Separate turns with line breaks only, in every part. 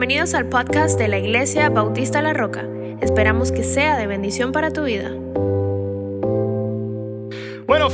Bienvenidos al podcast de la Iglesia Bautista La Roca. Esperamos que sea de bendición para tu vida.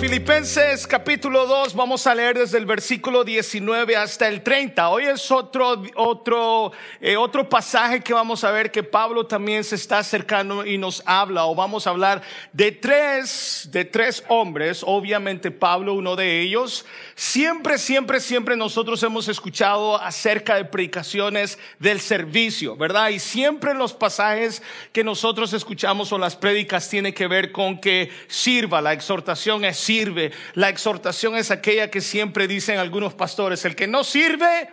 Filipenses capítulo 2, vamos a leer desde el versículo 19 hasta el 30. Hoy es otro, otro, eh, otro pasaje que vamos a ver que Pablo también se está acercando y nos habla, o vamos a hablar de tres, de tres hombres, obviamente Pablo uno de ellos. Siempre, siempre, siempre nosotros hemos escuchado acerca de predicaciones del servicio, ¿verdad? Y siempre los pasajes que nosotros escuchamos o las prédicas tiene que ver con que sirva la exhortación sirve. La exhortación es aquella que siempre dicen algunos pastores, el que no sirve,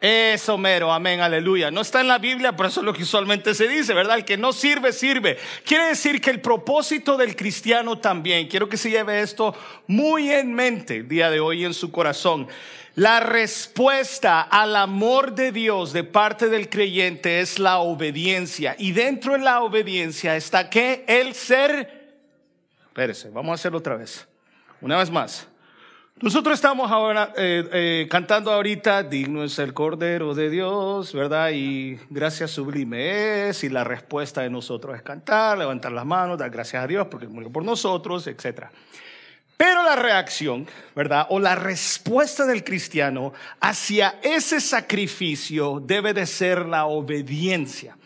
es Homero, amén, aleluya. No está en la Biblia, pero eso es lo que usualmente se dice, ¿verdad? El que no sirve, sirve. Quiere decir que el propósito del cristiano también, quiero que se lleve esto muy en mente el día de hoy en su corazón. La respuesta al amor de Dios de parte del creyente es la obediencia. Y dentro de la obediencia está que el ser Espérese, vamos a hacerlo otra vez. Una vez más. Nosotros estamos ahora eh, eh, cantando ahorita, digno es el Cordero de Dios, ¿verdad? Y gracias sublime es, y la respuesta de nosotros es cantar, levantar las manos, dar gracias a Dios porque murió por nosotros, etc. Pero la reacción, ¿verdad? O la respuesta del cristiano hacia ese sacrificio debe de ser la obediencia.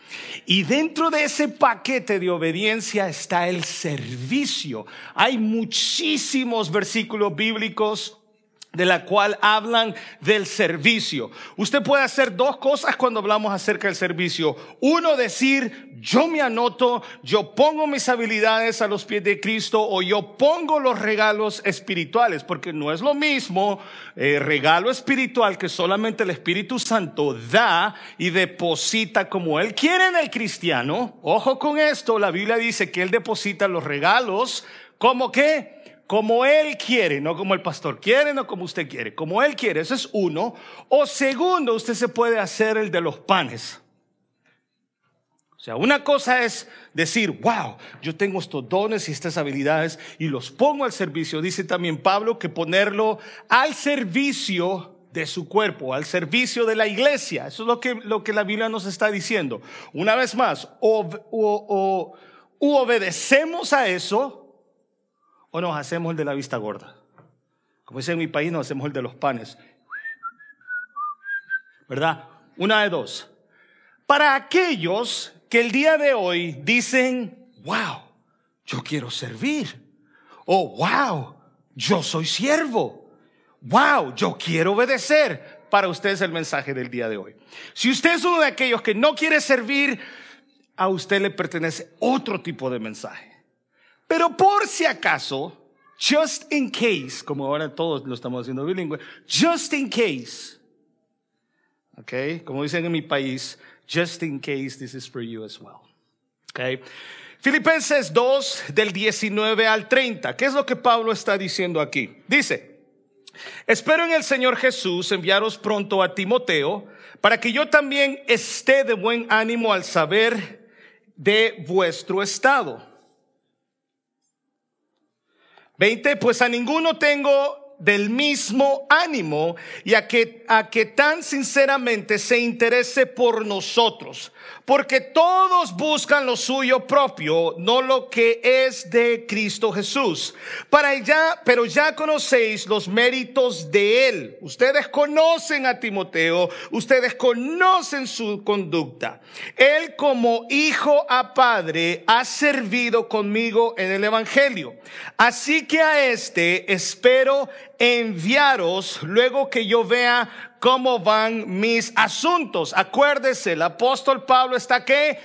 Y dentro de ese paquete de obediencia está el servicio. Hay muchísimos versículos bíblicos de la cual hablan del servicio. Usted puede hacer dos cosas cuando hablamos acerca del servicio. Uno, decir, yo me anoto, yo pongo mis habilidades a los pies de Cristo o yo pongo los regalos espirituales, porque no es lo mismo eh, regalo espiritual que solamente el Espíritu Santo da y deposita como Él quiere en el cristiano. Ojo con esto, la Biblia dice que Él deposita los regalos como que como Él quiere, no como el pastor quiere, no como usted quiere, como Él quiere, eso es uno. O segundo, usted se puede hacer el de los panes. O sea, una cosa es decir, wow, yo tengo estos dones y estas habilidades y los pongo al servicio. Dice también Pablo que ponerlo al servicio de su cuerpo, al servicio de la iglesia. Eso es lo que, lo que la Biblia nos está diciendo. Una vez más, o, o, o obedecemos a eso o nos hacemos el de la vista gorda. Como dice en mi país, nos hacemos el de los panes. ¿Verdad? Una de dos. Para aquellos que el día de hoy dicen, wow, yo quiero servir. O wow, yo soy siervo. Wow, yo quiero obedecer. Para ustedes el mensaje del día de hoy. Si usted es uno de aquellos que no quiere servir, a usted le pertenece otro tipo de mensaje. Pero por si acaso, just in case, como ahora todos lo estamos haciendo bilingüe, just in case, ok, como dicen en mi país, just in case this is for you as well. Ok. Filipenses 2 del 19 al 30. ¿Qué es lo que Pablo está diciendo aquí? Dice, espero en el Señor Jesús enviaros pronto a Timoteo para que yo también esté de buen ánimo al saber de vuestro estado 20, pues a ninguno tengo del mismo ánimo y a que, a que tan sinceramente se interese por nosotros porque todos buscan lo suyo propio, no lo que es de Cristo Jesús. Para ya, pero ya conocéis los méritos de él. Ustedes conocen a Timoteo, ustedes conocen su conducta. Él como hijo a padre ha servido conmigo en el evangelio. Así que a este espero enviaros luego que yo vea cómo van mis asuntos. Acuérdese, el apóstol Pablo está que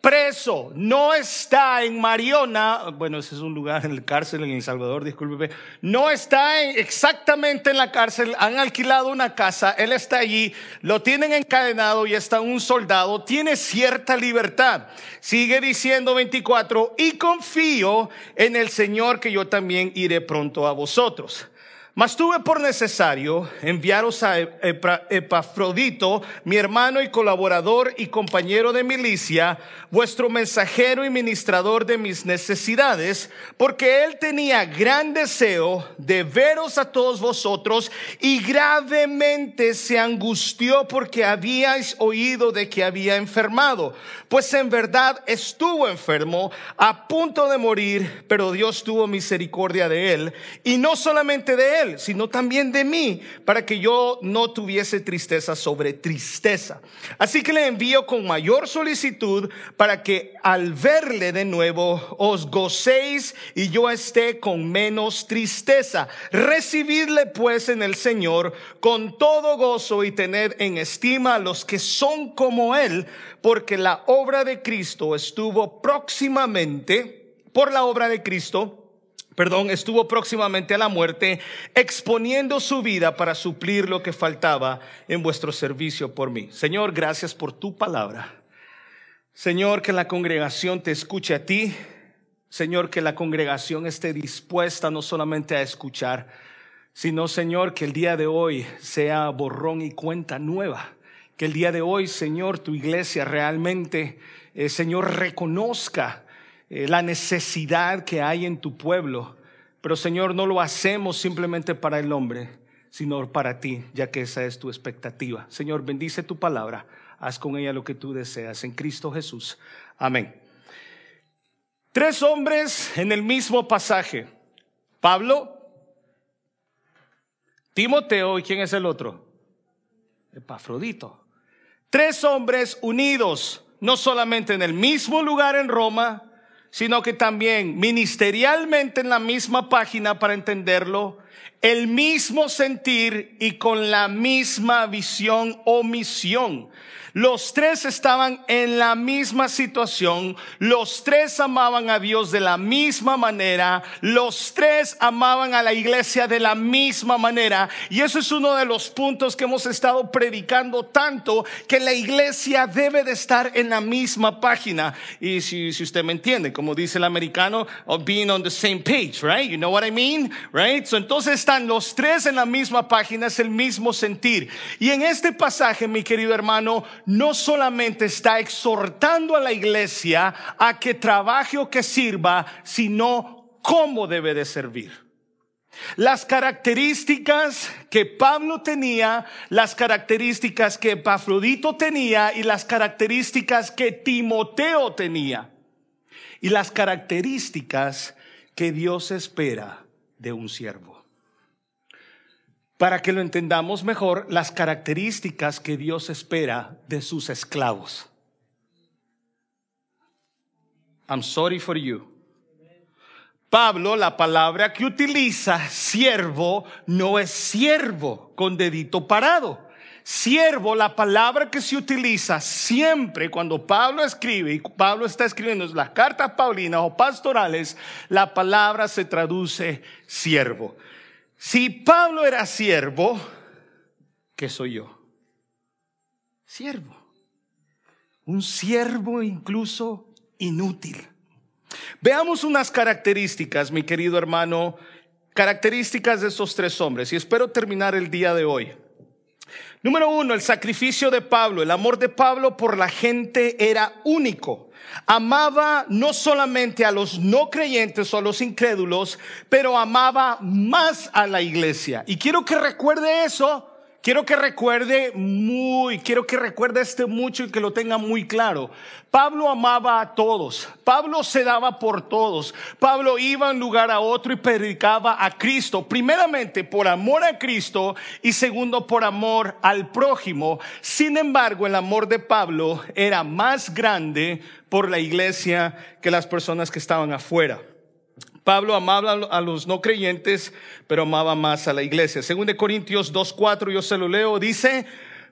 preso, no está en Mariona, bueno, ese es un lugar en la cárcel en El Salvador, discúlpeme, no está exactamente en la cárcel, han alquilado una casa, él está allí, lo tienen encadenado y está un soldado, tiene cierta libertad. Sigue diciendo 24, y confío en el Señor que yo también iré pronto a vosotros. Mas tuve por necesario enviaros a Epafrodito, mi hermano y colaborador y compañero de milicia, vuestro mensajero y ministrador de mis necesidades, porque él tenía gran deseo de veros a todos vosotros y gravemente se angustió porque habíais oído de que había enfermado. Pues en verdad estuvo enfermo, a punto de morir, pero Dios tuvo misericordia de él, y no solamente de él, sino también de mí, para que yo no tuviese tristeza sobre tristeza. Así que le envío con mayor solicitud para que al verle de nuevo os gocéis y yo esté con menos tristeza. Recibidle pues en el Señor con todo gozo y tened en estima a los que son como Él, porque la obra de Cristo estuvo próximamente, por la obra de Cristo, perdón, estuvo próximamente a la muerte, exponiendo su vida para suplir lo que faltaba en vuestro servicio por mí. Señor, gracias por tu palabra. Señor, que la congregación te escuche a ti. Señor, que la congregación esté dispuesta no solamente a escuchar, sino, Señor, que el día de hoy sea borrón y cuenta nueva. Que el día de hoy, Señor, tu iglesia realmente, eh, Señor, reconozca eh, la necesidad que hay en tu pueblo. Pero Señor, no lo hacemos simplemente para el hombre, sino para ti, ya que esa es tu expectativa. Señor, bendice tu palabra, haz con ella lo que tú deseas. En Cristo Jesús. Amén. Tres hombres en el mismo pasaje. Pablo, Timoteo y quién es el otro? Epafrodito. Tres hombres unidos, no solamente en el mismo lugar en Roma, sino que también ministerialmente en la misma página para entenderlo, el mismo sentir y con la misma visión o misión. Los tres estaban en la misma situación, los tres amaban a Dios de la misma manera, los tres amaban a la iglesia de la misma manera. Y eso es uno de los puntos que hemos estado predicando tanto, que la iglesia debe de estar en la misma página. Y si, si usted me entiende, como dice el americano, of being on the same page, right? You know what I mean? Right? Entonces están los tres en la misma página, es el mismo sentir. Y en este pasaje, mi querido hermano, no solamente está exhortando a la iglesia a que trabaje o que sirva, sino cómo debe de servir. Las características que Pablo tenía, las características que Pafrodito tenía y las características que Timoteo tenía. Y las características que Dios espera de un siervo para que lo entendamos mejor, las características que Dios espera de sus esclavos. I'm sorry for you. Pablo, la palabra que utiliza, siervo, no es siervo con dedito parado. Siervo, la palabra que se utiliza siempre cuando Pablo escribe, y Pablo está escribiendo las cartas paulinas o pastorales, la palabra se traduce siervo. Si Pablo era siervo, ¿qué soy yo? Siervo. Un siervo incluso inútil. Veamos unas características, mi querido hermano, características de estos tres hombres y espero terminar el día de hoy. Número uno, el sacrificio de Pablo, el amor de Pablo por la gente era único. Amaba no solamente a los no creyentes o a los incrédulos, pero amaba más a la iglesia. Y quiero que recuerde eso quiero que recuerde muy, quiero que recuerde este mucho y que lo tenga muy claro. Pablo amaba a todos. Pablo se daba por todos. Pablo iba de un lugar a otro y predicaba a Cristo. Primeramente por amor a Cristo y segundo por amor al prójimo. Sin embargo, el amor de Pablo era más grande por la iglesia que las personas que estaban afuera. Pablo amaba a los no creyentes, pero amaba más a la iglesia. Según de Corintios 2.4, yo se lo leo, dice,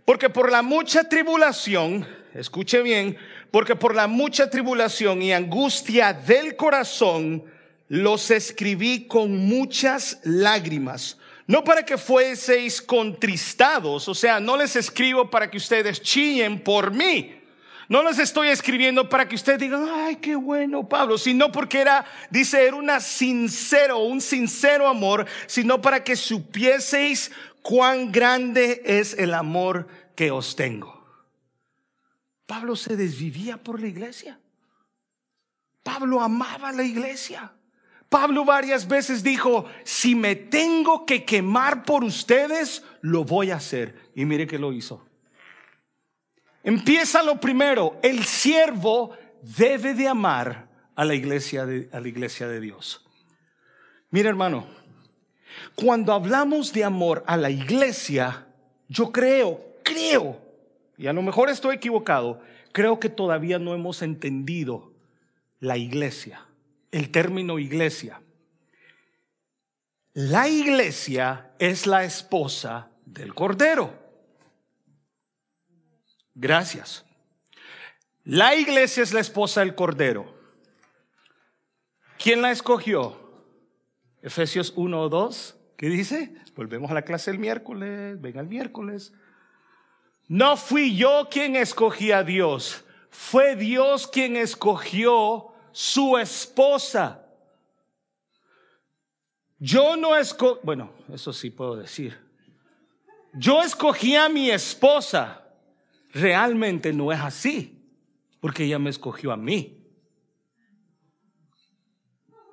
porque por la mucha tribulación, escuche bien, porque por la mucha tribulación y angustia del corazón, los escribí con muchas lágrimas. No para que fueseis contristados, o sea, no les escribo para que ustedes chillen por mí, No les estoy escribiendo para que ustedes digan, ay, qué bueno, Pablo, sino porque era, dice, era una sincero, un sincero amor, sino para que supieseis cuán grande es el amor que os tengo. Pablo se desvivía por la iglesia. Pablo amaba la iglesia. Pablo varias veces dijo, si me tengo que quemar por ustedes, lo voy a hacer. Y mire que lo hizo. Empieza lo primero, el siervo debe de amar a la iglesia de, a la iglesia de Dios. Mira hermano, cuando hablamos de amor a la iglesia, yo creo, creo, y a lo mejor estoy equivocado, creo que todavía no hemos entendido la iglesia, el término iglesia. La iglesia es la esposa del Cordero. Gracias. La iglesia es la esposa del Cordero. ¿Quién la escogió? Efesios 1 o 2. ¿Qué dice? Volvemos a la clase el miércoles. Venga el miércoles. No fui yo quien escogí a Dios. Fue Dios quien escogió su esposa. Yo no escogí, bueno, eso sí puedo decir. Yo escogí a mi esposa. Realmente no es así, porque ella me escogió a mí.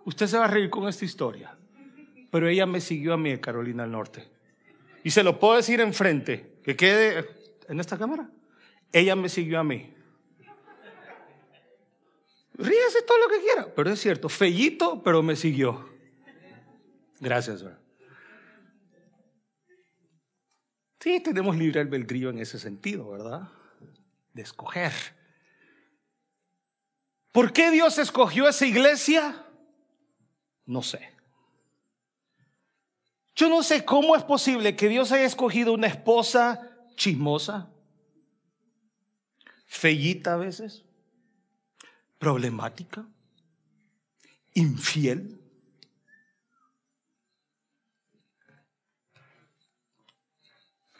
Usted se va a reír con esta historia, pero ella me siguió a mí en Carolina del Norte. Y se lo puedo decir enfrente, que quede en esta cámara. Ella me siguió a mí. Ríese todo lo que quiera, pero es cierto, fellito, pero me siguió. Gracias, ¿verdad? Sí, tenemos libre albedrío en ese sentido, ¿verdad? De escoger. ¿Por qué Dios escogió esa iglesia? No sé. Yo no sé cómo es posible que Dios haya escogido una esposa chismosa, fellita a veces, problemática, infiel.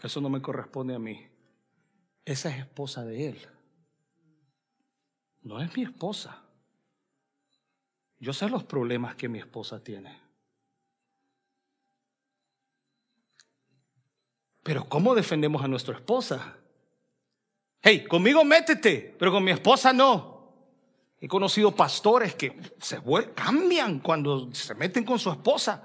Eso no me corresponde a mí. Esa es esposa de él. No es mi esposa. Yo sé los problemas que mi esposa tiene. Pero ¿cómo defendemos a nuestra esposa? Hey, conmigo métete, pero con mi esposa no. He conocido pastores que se cambian cuando se meten con su esposa.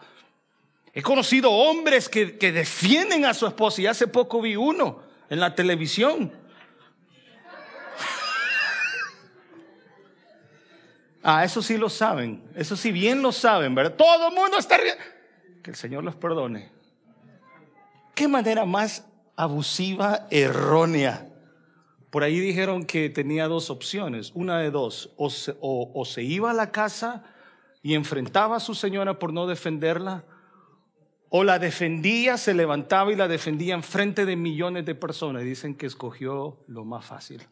He conocido hombres que, defienden a su esposa y hace poco vi uno en la televisión. Ah, eso sí lo saben, eso sí bien lo saben, ¿verdad? Todo el mundo está... Que el Señor los perdone. ¿Qué manera más abusiva, errónea? Por ahí dijeron que tenía dos opciones, una de dos, o se, o se iba a la casa y enfrentaba a su señora por no defenderla, o la defendía, se levantaba y la defendía en frente de millones de personas. Dicen que escogió lo más fácil.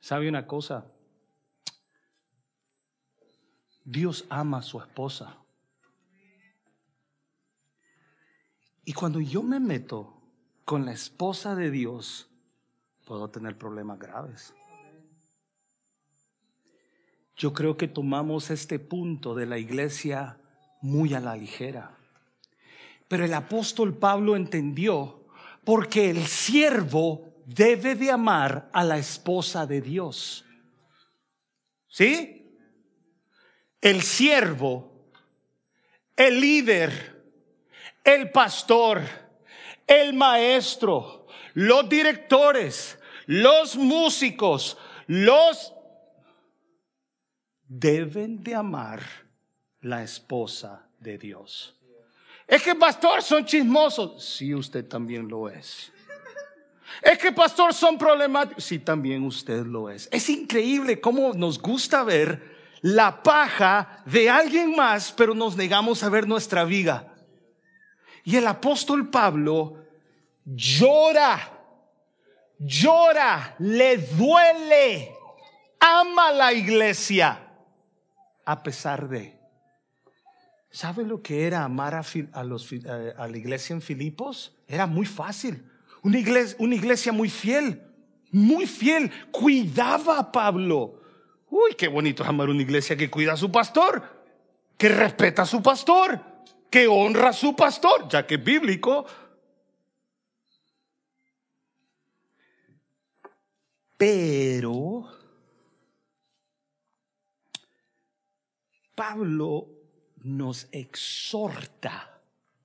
¿Sabe una cosa? Dios ama a su esposa. Y cuando yo me meto con la esposa de Dios, puedo tener problemas graves. Yo creo que tomamos este punto de la iglesia muy a la ligera. Pero el apóstol Pablo entendió porque el siervo debe de amar a la esposa de Dios. ¿Sí? El siervo, el líder, el pastor, el maestro, los directores, los músicos, los deben de amar la esposa de Dios. Es que pastor son chismosos. Sí, usted también lo es. Es que pastor son problemáticos. Sí, también usted lo es. Es increíble cómo nos gusta ver la paja de alguien más, pero nos negamos a ver nuestra viga. Y el apóstol Pablo llora, llora, le duele, ama la iglesia a pesar de. ¿Sabe lo que era amar a, los, a, la iglesia en Filipos? Era muy fácil. Una iglesia, una iglesia muy fiel, muy fiel. Cuidaba a Pablo. Uy, qué bonito es amar una iglesia que cuida a su pastor, que respeta a su pastor, que honra a su pastor, ya que es bíblico. Pero Pablo nos exhorta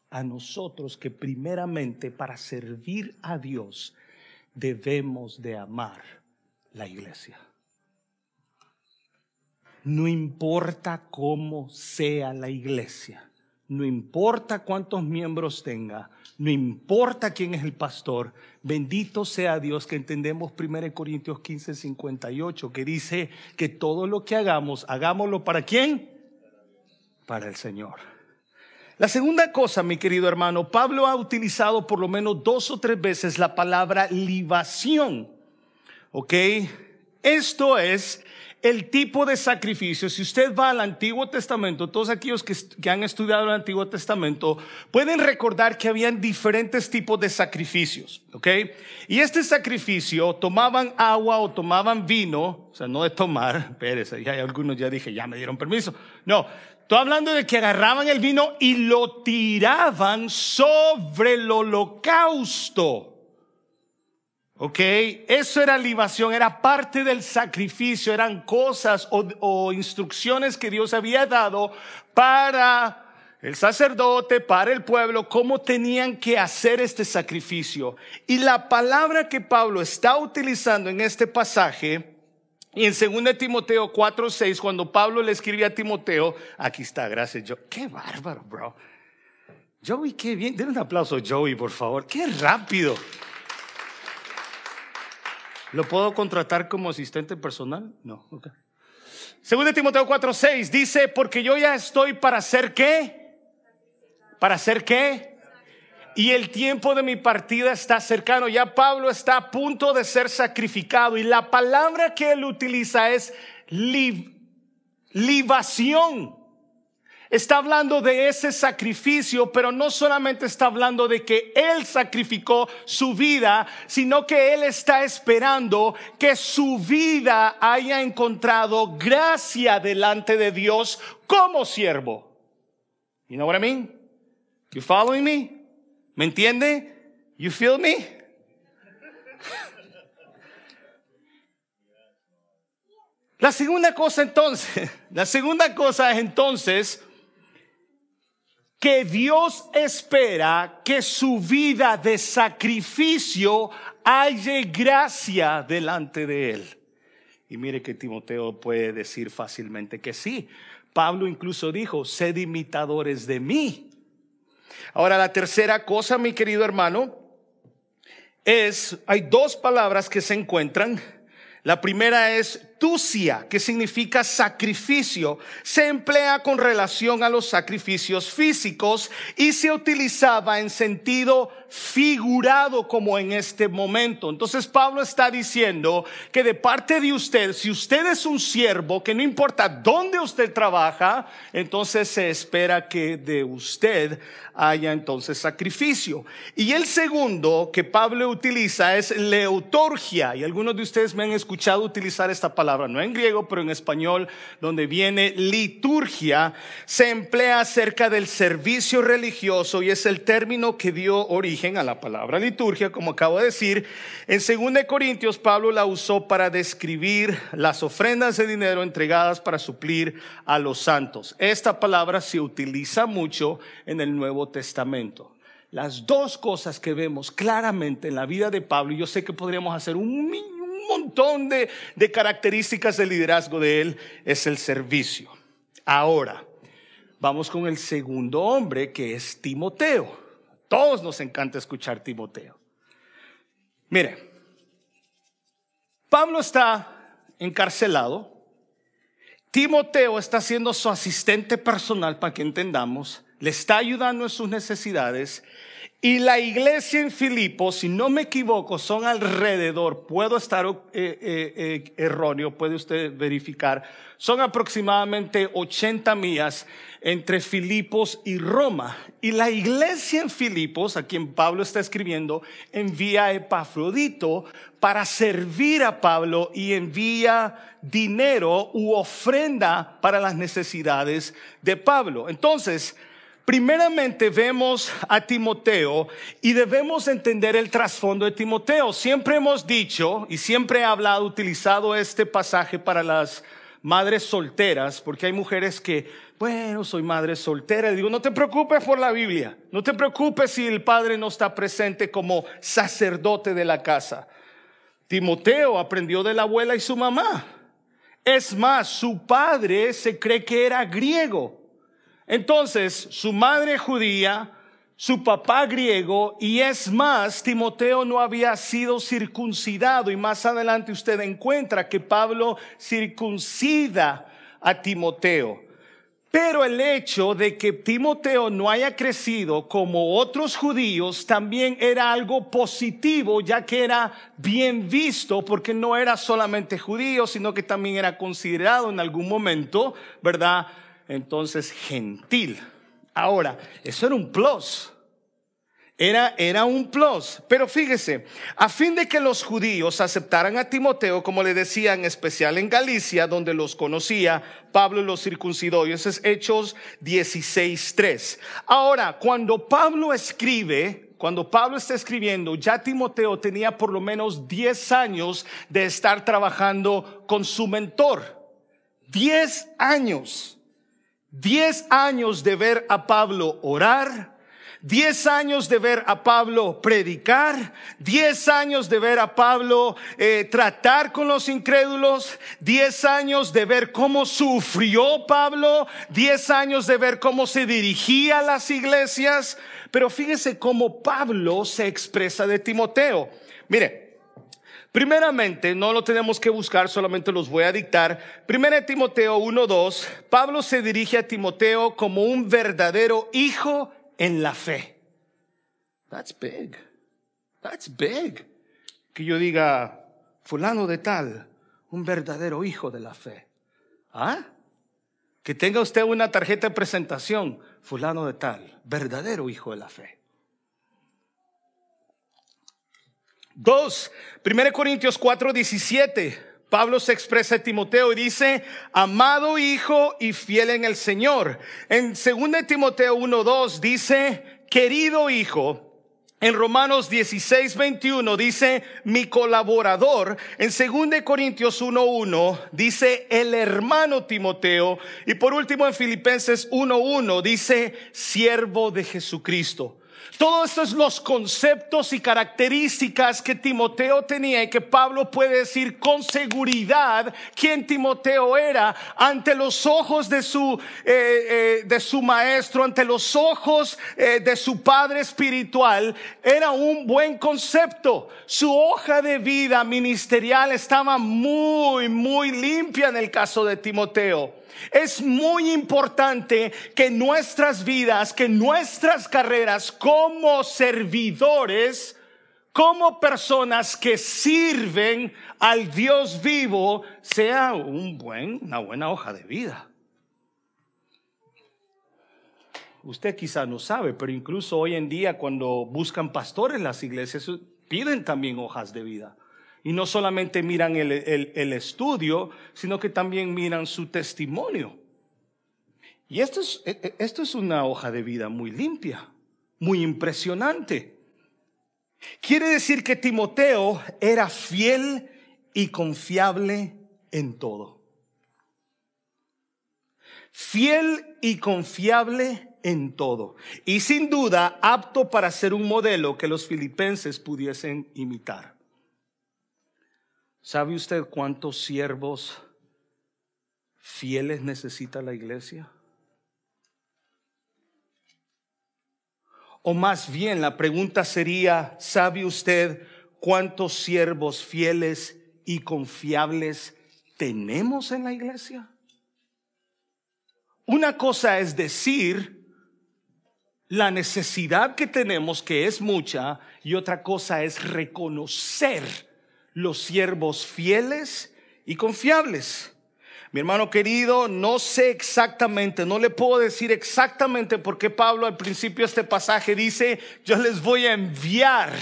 a nosotros que primeramente para servir a Dios debemos de amar la iglesia. No importa cómo sea la iglesia, no importa cuántos miembros tenga, no importa quién es el pastor, bendito sea Dios que entendemos 1 Corintios 15, 58, que dice que todo lo que hagamos, hagámoslo para quién? Para el Señor. La segunda cosa, mi querido hermano, Pablo ha utilizado por lo menos dos o tres veces la palabra libación. ¿Ok? Esto es el tipo de sacrificio. Si usted va al Antiguo Testamento, todos aquellos que, han estudiado el Antiguo Testamento pueden recordar que habían diferentes tipos de sacrificios, ¿ok? Y este sacrificio tomaban agua o tomaban vino, o sea, no de tomar, espérese, ya hay algunos ya dije, ya me dieron permiso. No, estoy hablando de que agarraban el vino y lo tiraban sobre el holocausto. ¿Ok? Eso era libación, era parte del sacrificio, eran cosas o, instrucciones que Dios había dado para el sacerdote, para el pueblo, cómo tenían que hacer este sacrificio. Y la palabra que Pablo está utilizando en este pasaje, y en 2 Timoteo 4, 6, cuando Pablo le escribe a Timoteo, aquí está, gracias, Joey. Qué bárbaro, bro. Joey, qué bien. Denle un aplauso a Joey, por favor. Qué rápido. ¿Lo puedo contratar como asistente personal? No. Okay. Segundo Timoteo 4:6 dice, porque yo ya estoy para hacer qué? ¿Para hacer qué? Y el tiempo de mi partida está cercano. Ya Pablo está a punto de ser sacrificado. Y la palabra que él utiliza es libación. Está hablando de ese sacrificio, pero no solamente está hablando de que Él sacrificó su vida, sino que Él está esperando que su vida haya encontrado gracia delante de Dios como siervo. You know what I mean? You following me? ¿Me entiende? You feel me? La segunda cosa entonces, la segunda cosa es entonces que Dios espera que su vida de sacrificio haya gracia delante de él. Y mire que Timoteo puede decir fácilmente que sí. Pablo incluso dijo, sed imitadores de mí. Ahora la tercera cosa, mi querido hermano, es, hay dos palabras que se encuentran la primera es tucia, que significa sacrificio. Se emplea con relación a los sacrificios físicos y se utilizaba en sentido figurado como en este momento. Entonces Pablo está diciendo que de parte de usted, si usted es un siervo, que no importa dónde usted trabaja, entonces se espera que de usted haya entonces sacrificio. Y el segundo que Pablo utiliza es leutorgia. Y algunos de ustedes me han escuchado utilizar esta palabra, no en griego, pero en español, donde viene liturgia, se emplea acerca del servicio religioso y es el término que dio origen a la palabra liturgia, como acabo de decir. En 2 Corintios, Pablo la usó para describir las ofrendas de dinero entregadas para suplir a los santos. Esta palabra se utiliza mucho en el Nuevo Testamento. Las dos cosas que vemos claramente en la vida de Pablo, y yo sé que podríamos hacer un, montón de, de características de liderazgo de él, es el servicio. Ahora, vamos con el segundo hombre, que es Timoteo. Todos nos encanta escuchar Timoteo. Mire, Pablo está encarcelado. Timoteo está siendo su asistente personal, para que entendamos le está ayudando en sus necesidades. Y la iglesia en Filipos, si no me equivoco, son alrededor, puedo estar eh, eh, eh, erróneo, puede usted verificar, son aproximadamente 80 millas entre Filipos y Roma. Y la iglesia en Filipos, a quien Pablo está escribiendo, envía a Epafrodito para servir a Pablo y envía dinero u ofrenda para las necesidades de Pablo. Entonces, Primeramente vemos a Timoteo y debemos entender el trasfondo de Timoteo. Siempre hemos dicho y siempre he hablado, utilizado este pasaje para las madres solteras, porque hay mujeres que, bueno, soy madre soltera. Y digo, no te preocupes por la Biblia, no te preocupes si el padre no está presente como sacerdote de la casa. Timoteo aprendió de la abuela y su mamá. Es más, su padre se cree que era griego. Entonces, su madre judía, su papá griego, y es más, Timoteo no había sido circuncidado, y más adelante usted encuentra que Pablo circuncida a Timoteo. Pero el hecho de que Timoteo no haya crecido como otros judíos también era algo positivo, ya que era bien visto, porque no era solamente judío, sino que también era considerado en algún momento, ¿verdad? Entonces gentil. Ahora, eso era un plus. Era, era un plus. Pero fíjese, a fin de que los judíos aceptaran a Timoteo, como le decía, en especial en Galicia, donde los conocía, Pablo los circuncidó. Y eso es Hechos 16.3. Ahora, cuando Pablo escribe, cuando Pablo está escribiendo, ya Timoteo tenía por lo menos 10 años de estar trabajando con su mentor. 10 años. Diez años de ver a Pablo orar, diez años de ver a Pablo predicar, diez años de ver a Pablo eh, tratar con los incrédulos, diez años de ver cómo sufrió Pablo, diez años de ver cómo se dirigía a las iglesias. Pero fíjese cómo Pablo se expresa de Timoteo. Mire, Primeramente, no lo tenemos que buscar, solamente los voy a dictar. Primera Timoteo 1.2, Pablo se dirige a Timoteo como un verdadero hijo en la fe. That's big. That's big. Que yo diga, fulano de tal, un verdadero hijo de la fe. ¿Ah? Que tenga usted una tarjeta de presentación, fulano de tal, verdadero hijo de la fe. Dos, 1 Corintios 4, 17. Pablo se expresa a Timoteo y dice, amado hijo y fiel en el Señor. En 2 Timoteo 1, 2 dice, querido hijo. En Romanos 16, 21 dice, mi colaborador. En 2 Corintios 1, 1 dice, el hermano Timoteo. Y por último en Filipenses 1, 1 dice, siervo de Jesucristo. Todos estos los conceptos y características que Timoteo tenía y que Pablo puede decir con seguridad quién Timoteo era ante los ojos de su, eh, eh, de su maestro, ante los ojos eh, de su padre espiritual, era un buen concepto. Su hoja de vida ministerial estaba muy, muy limpia en el caso de Timoteo. Es muy importante que nuestras vidas, que nuestras carreras como servidores, como personas que sirven al Dios vivo, sea un buen, una buena hoja de vida. Usted quizá no sabe, pero incluso hoy en día cuando buscan pastores las iglesias piden también hojas de vida. Y no solamente miran el, estudio, sino que también miran su testimonio. Y esto es, e, e, esto es una hoja de vida muy limpia, muy impresionante. Quiere decir que Timoteo era fiel y confiable en todo. Fiel y confiable en todo. Y sin duda apto para ser un modelo que los filipenses pudiesen imitar. ¿Sabe usted cuántos siervos fieles necesita la iglesia? O más bien la pregunta sería, ¿sabe usted cuántos siervos fieles y confiables tenemos en la iglesia? Una cosa es decir, la necesidad que tenemos, que es mucha, y otra cosa es reconocer los siervos fieles y confiables. Mi hermano querido, no sé exactamente, no le puedo decir exactamente por qué Pablo al principio de este pasaje dice, yo les voy a enviar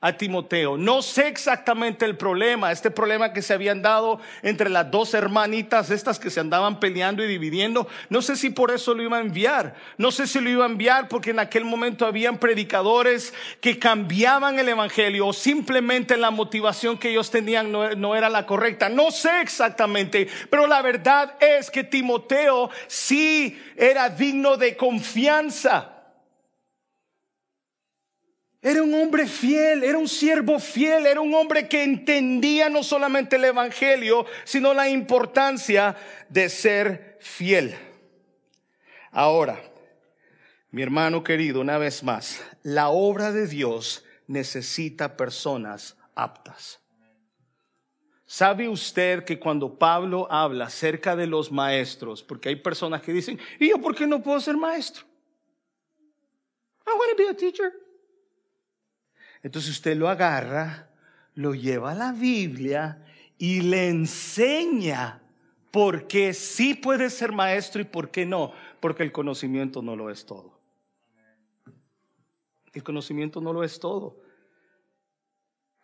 a Timoteo. No sé exactamente el problema, este problema que se habían dado entre las dos hermanitas, estas que se andaban peleando y dividiendo. No sé si por eso lo iba a enviar. No sé si lo iba a enviar porque en aquel momento habían predicadores que cambiaban el evangelio o simplemente la motivación que ellos tenían no, era la correcta. No sé exactamente, pero la verdad es que Timoteo sí era digno de confianza. Era un hombre fiel, era un siervo fiel, era un hombre que entendía no solamente el Evangelio, sino la importancia de ser fiel. Ahora, mi hermano querido, una vez más, la obra de Dios necesita personas aptas. ¿Sabe usted que cuando Pablo habla acerca de los maestros, porque hay personas que dicen, ¿y yo por qué no puedo ser maestro? I want to be a teacher. Entonces usted lo agarra, lo lleva a la Biblia y le enseña por qué sí puede ser maestro y por qué no, porque el conocimiento no lo es todo. El conocimiento no lo es todo.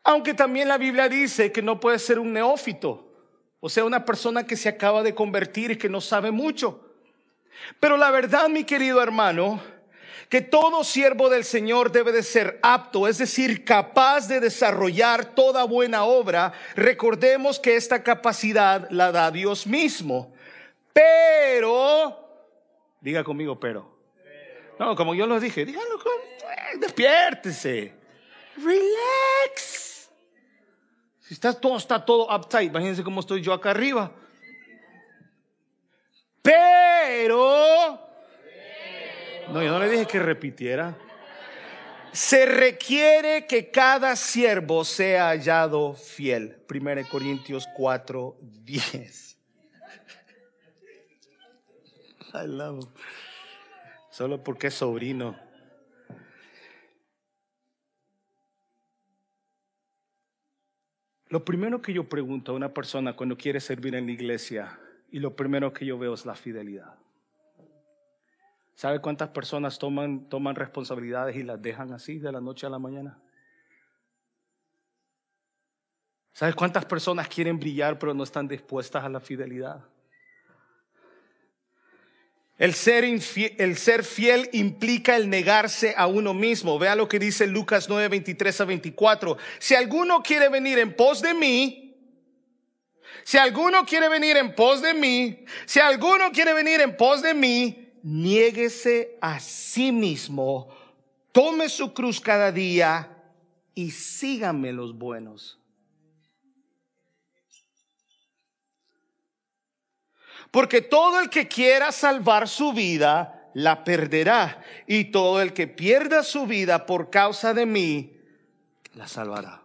Aunque también la Biblia dice que no puede ser un neófito, o sea, una persona que se acaba de convertir y que no sabe mucho. Pero la verdad, mi querido hermano, que todo siervo del Señor debe de ser apto, es decir, capaz de desarrollar toda buena obra. Recordemos que esta capacidad la da Dios mismo. Pero, diga conmigo, pero. No, como yo lo dije, díganlo eh, despiértese. Relax. Si está todo, está todo uptight, imagínense cómo estoy yo acá arriba. Pero no, yo no le dije que repitiera. Se requiere que cada siervo sea hallado fiel. 1 Corintios 4, 10. I love Solo porque es sobrino. Lo primero que yo pregunto a una persona cuando quiere servir en la iglesia, y lo primero que yo veo es la fidelidad. ¿Sabe cuántas personas toman, toman responsabilidades y las dejan así de la noche a la mañana? ¿Sabes cuántas personas quieren brillar pero no están dispuestas a la fidelidad? El ser, el ser, fiel implica el negarse a uno mismo. Vea lo que dice Lucas 9, 23 a 24. Si alguno quiere venir en pos de mí, si alguno quiere venir en pos de mí, si alguno quiere venir en pos de mí, niéguese a sí mismo, tome su cruz cada día y sígame los buenos. Porque todo el que quiera salvar su vida, la perderá. Y todo el que pierda su vida por causa de mí, la salvará.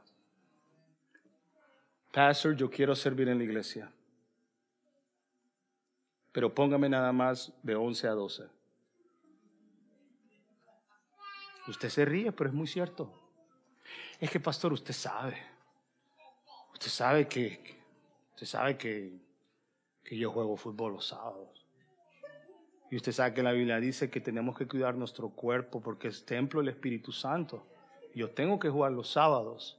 Pastor, yo quiero servir en la iglesia pero póngame nada más de 11 a 12. Usted se ríe, pero es muy cierto. Es que, pastor, usted sabe. Usted sabe que, usted sabe que, que yo juego fútbol los sábados. Y usted sabe que la Biblia dice que tenemos que cuidar nuestro cuerpo porque es templo del Espíritu Santo. Yo tengo que jugar los sábados.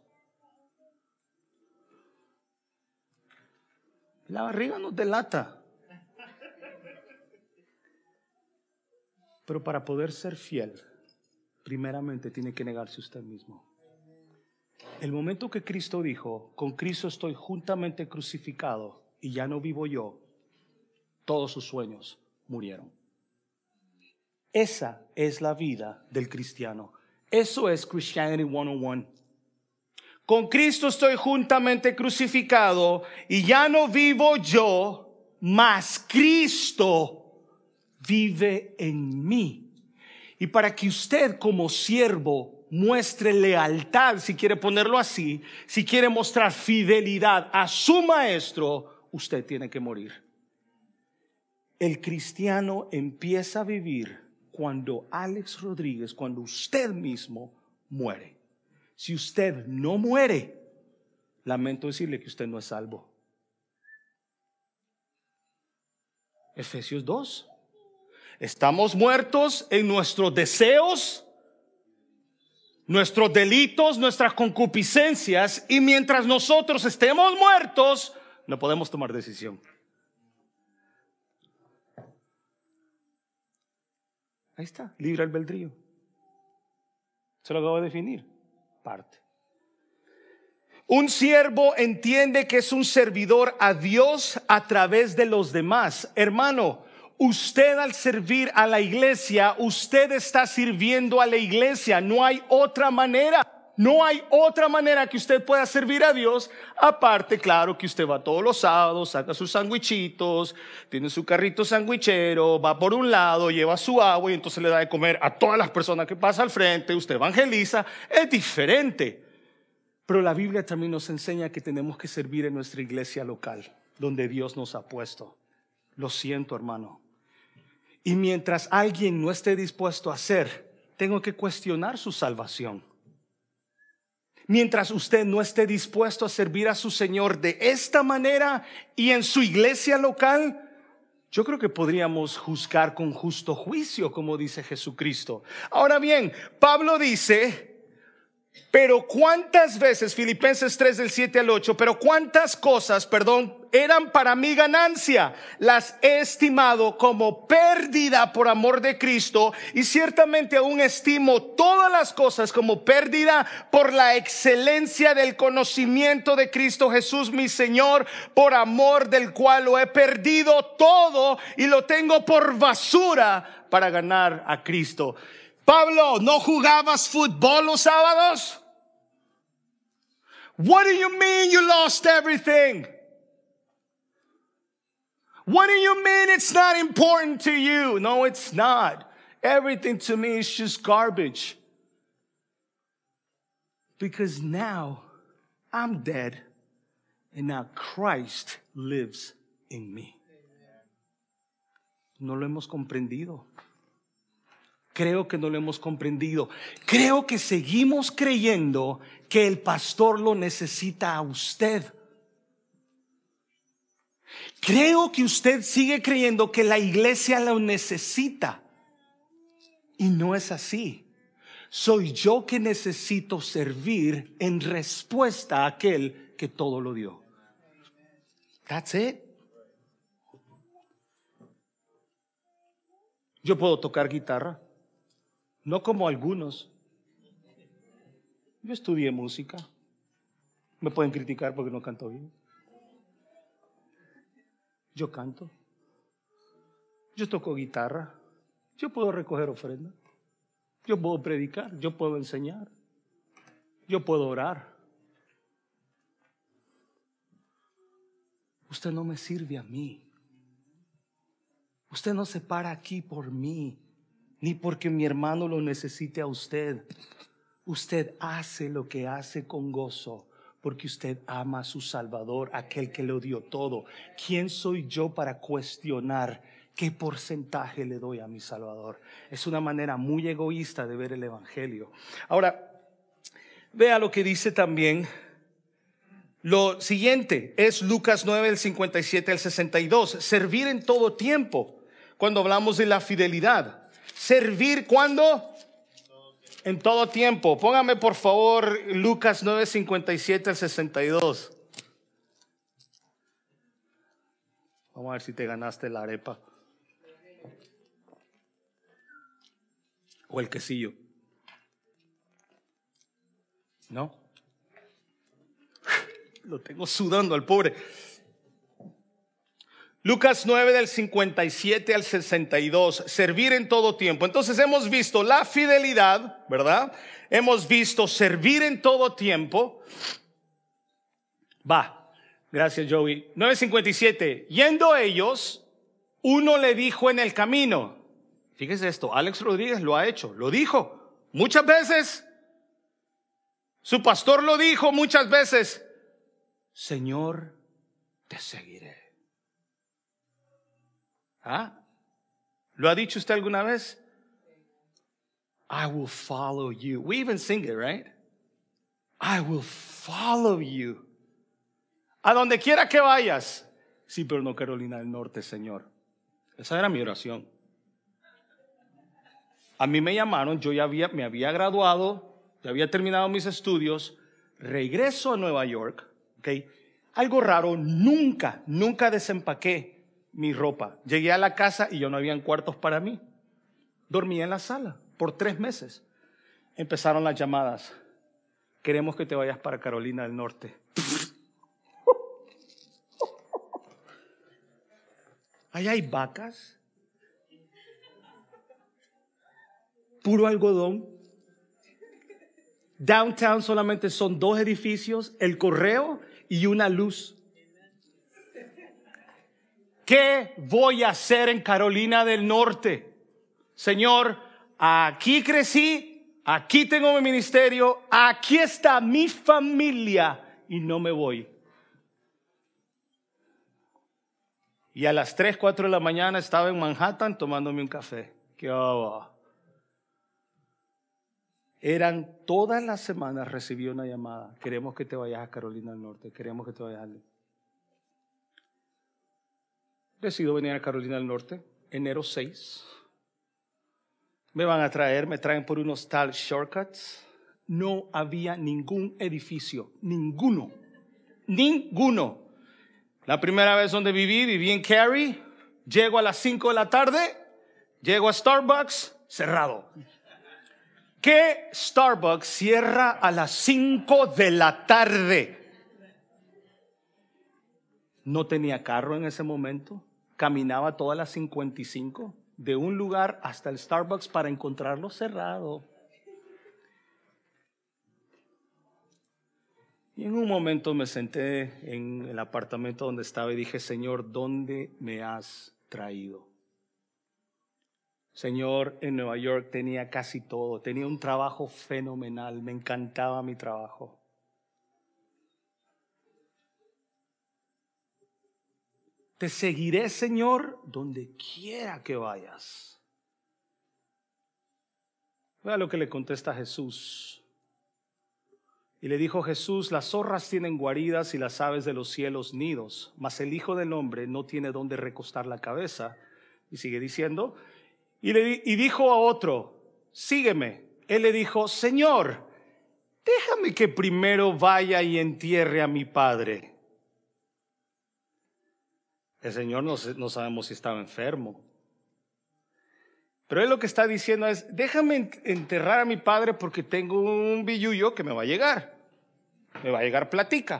La barriga nos delata. Pero para poder ser fiel, primeramente tiene que negarse usted mismo. El momento que Cristo dijo, con Cristo estoy juntamente crucificado y ya no vivo yo, todos sus sueños murieron. Esa es la vida del cristiano. Eso es Christianity 101. Con Cristo estoy juntamente crucificado y ya no vivo yo, mas Cristo vive en mí. Y para que usted como siervo muestre lealtad, si quiere ponerlo así, si quiere mostrar fidelidad a su maestro, usted tiene que morir. El cristiano empieza a vivir cuando Alex Rodríguez, cuando usted mismo muere. Si usted no muere, lamento decirle que usted no es salvo. Efesios 2. Estamos muertos en nuestros deseos, nuestros delitos, nuestras concupiscencias, y mientras nosotros estemos muertos, no podemos tomar decisión. Ahí está, libre albedrío. Se lo acabo de definir. Parte. Un siervo entiende que es un servidor a Dios a través de los demás. Hermano, usted al servir a la iglesia, usted está sirviendo a la iglesia. No hay otra manera. No hay otra manera que usted pueda servir a Dios. Aparte, claro, que usted va todos los sábados, saca sus sandwichitos, tiene su carrito sandwichero, va por un lado, lleva su agua y entonces le da de comer a todas las personas que pasan al frente. Usted evangeliza. Es diferente. Pero la Biblia también nos enseña que tenemos que servir en nuestra iglesia local, donde Dios nos ha puesto. Lo siento, hermano. Y mientras alguien no esté dispuesto a hacer, tengo que cuestionar su salvación. Mientras usted no esté dispuesto a servir a su Señor de esta manera y en su iglesia local, yo creo que podríamos juzgar con justo juicio, como dice Jesucristo. Ahora bien, Pablo dice, pero cuántas veces, Filipenses 3 del 7 al 8, pero cuántas cosas, perdón, eran para mi ganancia, las he estimado como pérdida por amor de Cristo y ciertamente aún estimo todas las cosas como pérdida por la excelencia del conocimiento de Cristo Jesús mi Señor, por amor del cual lo he perdido todo y lo tengo por basura para ganar a Cristo. Pablo, ¿no jugabas fútbol los sábados? What do you mean you lost everything? What do you mean it's not important to you? No, it's not. Everything to me is just garbage. Because now I'm dead and now Christ lives in me. No lo hemos comprendido. Creo que no lo hemos comprendido. Creo que seguimos creyendo que el pastor lo necesita a usted. Creo que usted sigue creyendo que la iglesia lo necesita. Y no es así. Soy yo que necesito servir en respuesta a aquel que todo lo dio. That's it. Yo puedo tocar guitarra. No como algunos. Yo estudié música. Me pueden criticar porque no canto bien. Yo canto. Yo toco guitarra. Yo puedo recoger ofrenda. Yo puedo predicar. Yo puedo enseñar. Yo puedo orar. Usted no me sirve a mí. Usted no se para aquí por mí ni porque mi hermano lo necesite a usted. Usted hace lo que hace con gozo porque usted ama a su Salvador, aquel que lo dio todo. ¿Quién soy yo para cuestionar qué porcentaje le doy a mi Salvador? Es una manera muy egoísta de ver el Evangelio. Ahora, vea lo que dice también. Lo siguiente es Lucas 9, del 57 al 62. Servir en todo tiempo, cuando hablamos de la fidelidad. Servir cuando? En todo tiempo. Póngame por favor Lucas 9:57 al 62. Vamos a ver si te ganaste la arepa. O el quesillo. ¿No? Lo tengo sudando al pobre. Lucas 9 del 57 al 62, servir en todo tiempo. Entonces hemos visto la fidelidad, ¿verdad? Hemos visto servir en todo tiempo. Va, gracias Joey. 9.57, yendo ellos, uno le dijo en el camino, fíjese esto, Alex Rodríguez lo ha hecho, lo dijo muchas veces. Su pastor lo dijo muchas veces, Señor, te seguiré. ¿Ah? ¿Lo ha dicho usted alguna vez? I will follow you. We even sing it, right? I will follow you. A donde quiera que vayas. Sí, pero no Carolina del Norte, Señor. Esa era mi oración. A mí me llamaron, yo ya había, me había graduado, ya había terminado mis estudios, regreso a Nueva York, ¿ok? Algo raro, nunca, nunca desempaqué mi ropa. Llegué a la casa y yo no habían cuartos para mí. Dormí en la sala por tres meses. Empezaron las llamadas. Queremos que te vayas para Carolina del Norte. Ahí hay vacas. Puro algodón. Downtown solamente son dos edificios, el correo y una luz. ¿Qué voy a hacer en Carolina del Norte? Señor, aquí crecí, aquí tengo mi ministerio, aquí está mi familia y no me voy. Y a las 3, 4 de la mañana estaba en Manhattan tomándome un café. ¿Qué Eran todas las semanas recibí una llamada. Queremos que te vayas a Carolina del Norte. Queremos que te vayas a... Decido venir a Carolina del Norte, enero 6. Me van a traer, me traen por unos tal shortcuts. No había ningún edificio, ninguno, ninguno. La primera vez donde viví, viví en Cary. Llego a las 5 de la tarde, llego a Starbucks, cerrado. ¿Qué Starbucks cierra a las 5 de la tarde? No tenía carro en ese momento. Caminaba todas las 55 de un lugar hasta el Starbucks para encontrarlo cerrado. Y en un momento me senté en el apartamento donde estaba y dije, Señor, ¿dónde me has traído? Señor, en Nueva York tenía casi todo, tenía un trabajo fenomenal, me encantaba mi trabajo. Te seguiré, Señor, donde quiera que vayas. Vea lo que le contesta Jesús. Y le dijo Jesús, las zorras tienen guaridas y las aves de los cielos nidos, mas el Hijo del Hombre no tiene donde recostar la cabeza. Y sigue diciendo, y, y dijo a otro, sígueme. Él le dijo, Señor, déjame que primero vaya y entierre a mi padre. El Señor no, sabemos si estaba enfermo. Pero él lo que está diciendo es, déjame enterrar a mi padre porque tengo un billullo que me va a llegar. Me va a llegar platica.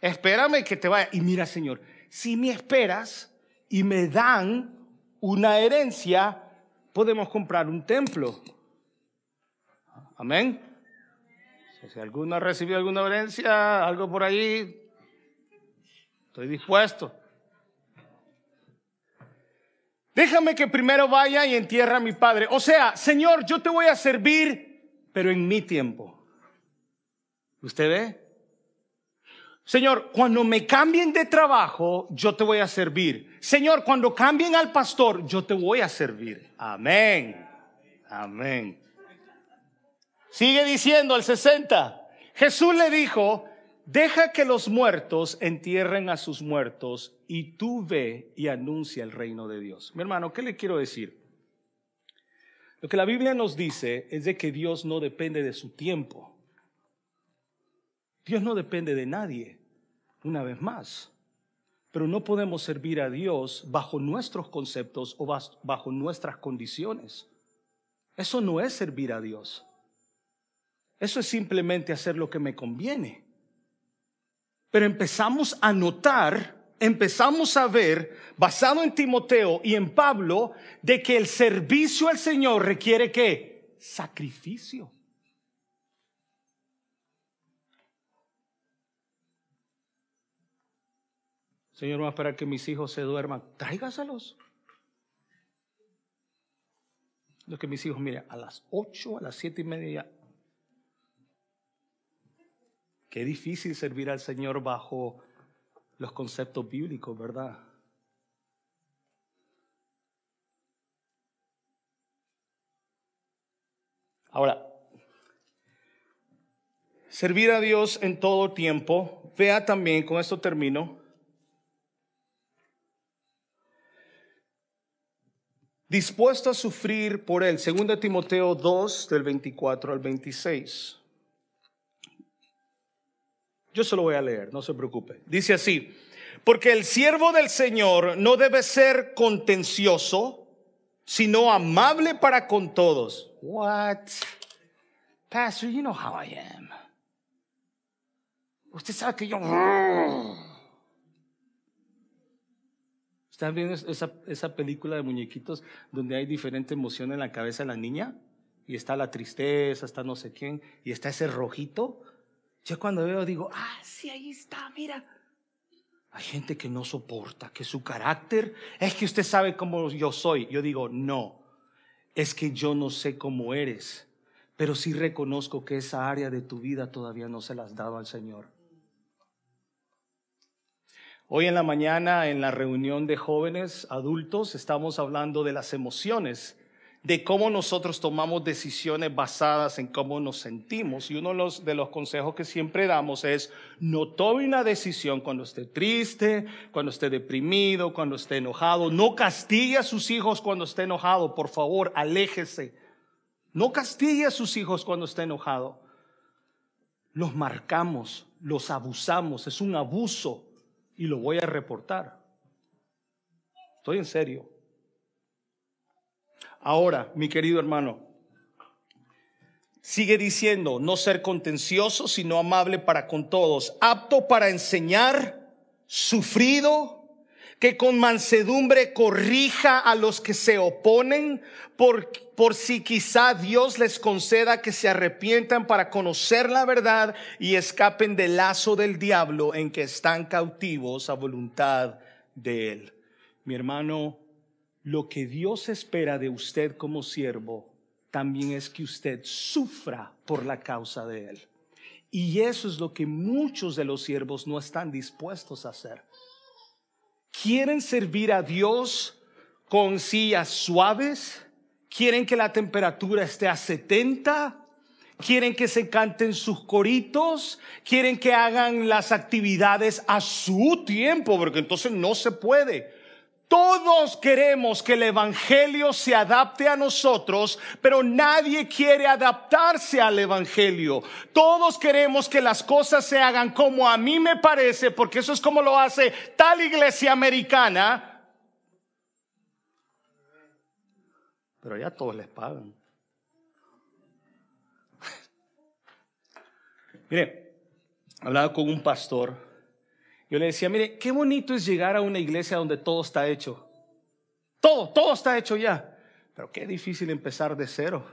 Espérame que te vaya. Y mira, Señor, si me esperas y me dan una herencia, podemos comprar un templo. Amén. Si alguno ha recibido alguna herencia, algo por ahí, estoy dispuesto. Déjame que primero vaya y entierre a mi padre. O sea, Señor, yo te voy a servir, pero en mi tiempo. ¿Usted ve? Señor, cuando me cambien de trabajo, yo te voy a servir. Señor, cuando cambien al pastor, yo te voy a servir. Amén. Amén. Sigue diciendo el 60. Jesús le dijo, deja que los muertos entierren a sus muertos y tú ve y anuncia el reino de Dios. Mi hermano, ¿qué le quiero decir? Lo que la Biblia nos dice es de que Dios no depende de su tiempo. Dios no depende de nadie una vez más. Pero no podemos servir a Dios bajo nuestros conceptos o bajo nuestras condiciones. Eso no es servir a Dios. Eso es simplemente hacer lo que me conviene. Pero empezamos a notar, empezamos a ver, basado en Timoteo y en Pablo, de que el servicio al Señor requiere qué? Sacrificio. Señor, va a esperar que mis hijos se duerman. Tráigaselos. Lo que mis hijos, mire, a las ocho, a las siete y media. Qué difícil servir al Señor bajo los conceptos bíblicos, ¿verdad? Ahora, servir a Dios en todo tiempo, vea también, con esto termino, dispuesto a sufrir por él. 2 Timoteo 2 del 24 al 26. Yo se lo voy a leer, no se preocupe. Dice así, porque el siervo del Señor no debe ser contencioso, sino amable para con todos. What? Pastor, you know how I am. Usted sabe que yo... ¿Están viendo esa, esa película de muñequitos donde hay diferente emoción en la cabeza de la niña? Y está la tristeza, está no sé quién, y está ese rojito. Yo cuando veo digo, ah, sí, ahí está, mira. Hay gente que no soporta, que su carácter es que usted sabe cómo yo soy. Yo digo, no, es que yo no sé cómo eres, pero sí reconozco que esa área de tu vida todavía no se las dado al Señor. Hoy en la mañana, en la reunión de jóvenes adultos, estamos hablando de las emociones, de cómo nosotros tomamos decisiones basadas en cómo nos sentimos. Y uno de los, consejos que siempre damos es, no tome una decisión cuando esté triste, cuando esté deprimido, cuando esté enojado. No castigue a sus hijos cuando esté enojado. Por favor, aléjese. No castigue a sus hijos cuando esté enojado. Los marcamos, los abusamos. Es un abuso y lo voy a reportar. Estoy en serio. Ahora, mi querido hermano, sigue diciendo, no ser contencioso, sino amable para con todos, apto para enseñar, sufrido, que con mansedumbre corrija a los que se oponen, por, por si quizá Dios les conceda que se arrepientan para conocer la verdad y escapen del lazo del diablo en que están cautivos a voluntad de Él. Mi hermano, lo que Dios espera de usted como siervo también es que usted sufra por la causa de Él. Y eso es lo que muchos de los siervos no están dispuestos a hacer quieren servir a Dios con sillas suaves, quieren que la temperatura esté a 70, quieren que se canten sus coritos, quieren que hagan las actividades a su tiempo, porque entonces no se puede. Todos queremos que el Evangelio se adapte a nosotros, pero nadie quiere adaptarse al Evangelio. Todos queremos que las cosas se hagan como a mí me parece, porque eso es como lo hace tal iglesia americana. Pero ya todos les pagan. Mire, hablaba con un pastor yo le decía, mire, qué bonito es llegar a una iglesia donde todo está hecho. Todo, todo está hecho ya. Pero qué difícil empezar de cero.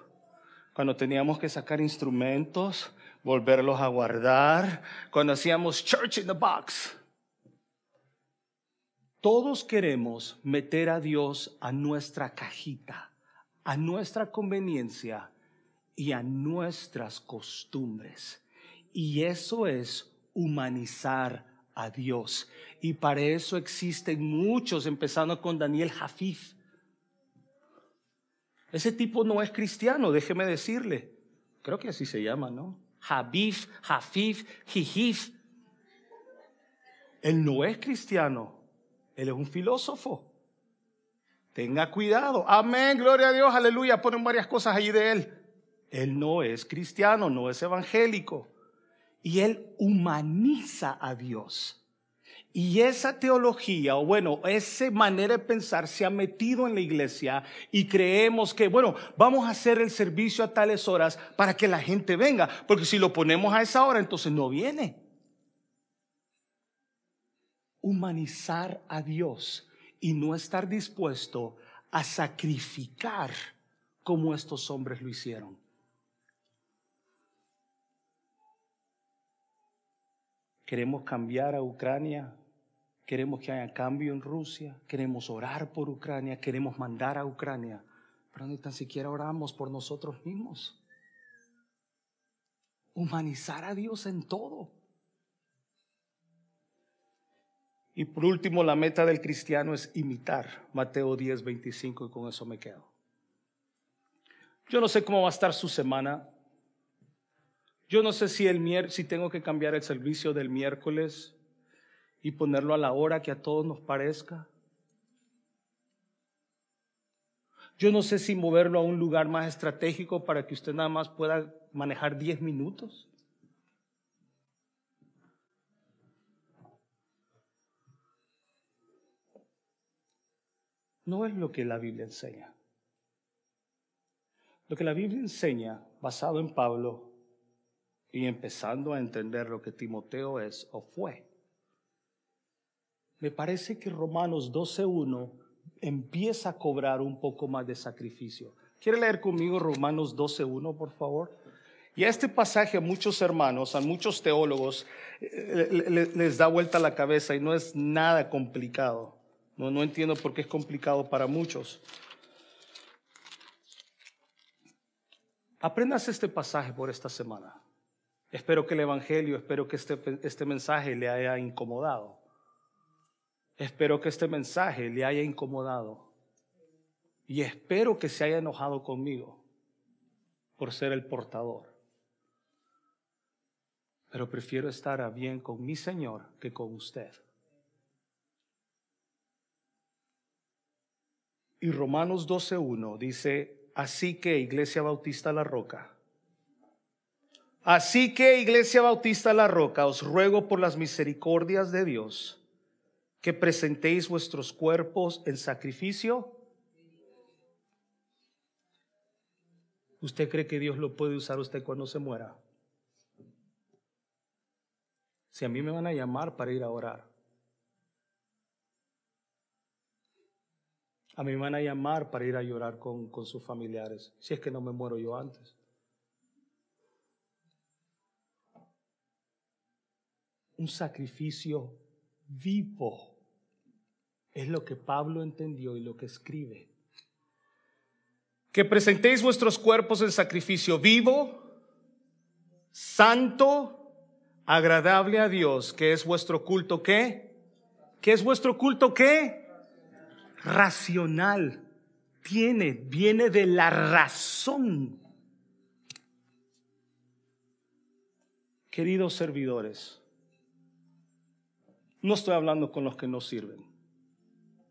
Cuando teníamos que sacar instrumentos, volverlos a guardar, cuando hacíamos church in the box. Todos queremos meter a Dios a nuestra cajita, a nuestra conveniencia y a nuestras costumbres. Y eso es humanizar a Dios. Y para eso existen muchos, empezando con Daniel Jafif. Ese tipo no es cristiano, déjeme decirle. Creo que así se llama, ¿no? Jabif, Jafif, Jijif. Él no es cristiano, él es un filósofo. Tenga cuidado. Amén, gloria a Dios, aleluya. Ponen varias cosas allí de él. Él no es cristiano, no es evangélico y él humaniza a Dios. Y esa teología, o bueno, esa manera de pensar se ha metido en la iglesia y creemos que, bueno, vamos a hacer el servicio a tales horas para que la gente venga, porque si lo ponemos a esa hora, entonces no viene. Humanizar a Dios y no estar dispuesto a sacrificar como estos hombres lo hicieron. Queremos cambiar a Ucrania, queremos que haya cambio en Rusia, queremos orar por Ucrania, queremos mandar a Ucrania, pero ni tan siquiera oramos por nosotros mismos. Humanizar a Dios en todo. Y por último, la meta del cristiano es imitar Mateo 10, 25 y con eso me quedo. Yo no sé cómo va a estar su semana. Yo no sé si, el, si tengo que cambiar el servicio del miércoles y ponerlo a la hora que a todos nos parezca. Yo no sé si moverlo a un lugar más estratégico para que usted nada más pueda manejar 10 minutos. No es lo que la Biblia enseña. Lo que la Biblia enseña, basado en Pablo y empezando a entender lo que Timoteo es o fue, me parece que Romanos 12.1 empieza a cobrar un poco más de sacrificio. ¿Quiere leer conmigo Romanos 12.1, por favor? Y a este pasaje a muchos hermanos, a muchos teólogos, eh, les da vuelta la cabeza y no es nada complicado. No, no entiendo por qué es complicado para muchos. Aprendas este pasaje por esta semana. Espero que el Evangelio, espero que este, este mensaje le haya incomodado. Espero que este mensaje le haya incomodado. Y espero que se haya enojado conmigo por ser el portador. Pero prefiero estar a bien con mi Señor que con usted. Y Romanos 12.1 dice, así que Iglesia Bautista La Roca, así que Iglesia Bautista La Roca, os ruego por las misericordias de Dios que presentéis vuestros cuerpos en sacrificio. ¿Usted cree que Dios lo puede usar usted cuando se muera? Si a mí me van a llamar para ir a orar, a mí me van a llamar para ir a llorar con, con sus familiares, si es que no me muero yo antes. Un sacrificio vivo. Es lo que Pablo entendió y lo que escribe. Que presentéis vuestros cuerpos en sacrificio vivo, santo, agradable a Dios, que es vuestro culto qué? ¿Qué es vuestro culto qué? Racional. Tiene, viene de la razón. Queridos servidores, no estoy hablando con los que no sirven.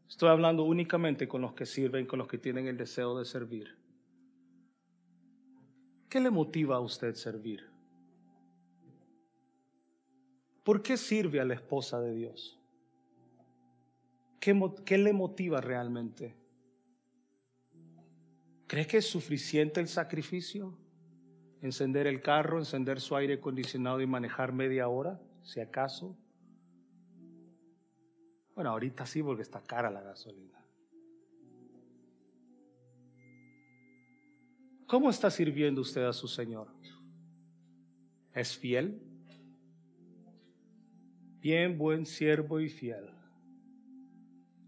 Estoy hablando únicamente con los que sirven, con los que tienen el deseo de servir. ¿Qué le motiva a usted servir? ¿Por qué sirve a la esposa de Dios? ¿Qué, le motiva realmente? ¿Cree que es suficiente el sacrificio? ¿Encender el carro, encender su aire acondicionado y manejar media hora, si acaso? Bueno, ahorita sí porque está cara la gasolina. ¿Cómo está sirviendo usted a su Señor? ¿Es fiel? Bien, buen siervo y fiel.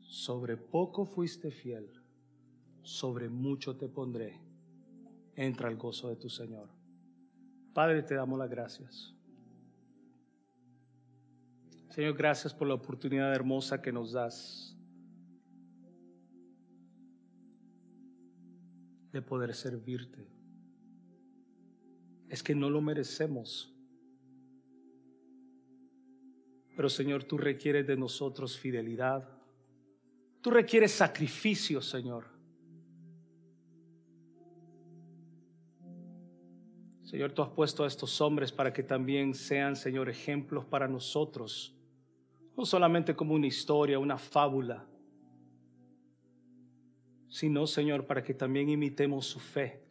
Sobre poco fuiste fiel, sobre mucho te pondré. Entra al gozo de tu Señor. Padre, te damos las gracias. Señor, gracias por la oportunidad hermosa que nos das de poder servirte. Es que no lo merecemos. Pero Señor, tú requieres de nosotros fidelidad. Tú requieres sacrificio, Señor. Señor, tú has puesto a estos hombres para que también sean, Señor, ejemplos para nosotros no solamente como una historia, una fábula, sino, Señor, para que también imitemos su fe,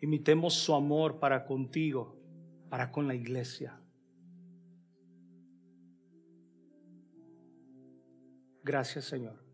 imitemos su amor para contigo, para con la iglesia. Gracias, Señor.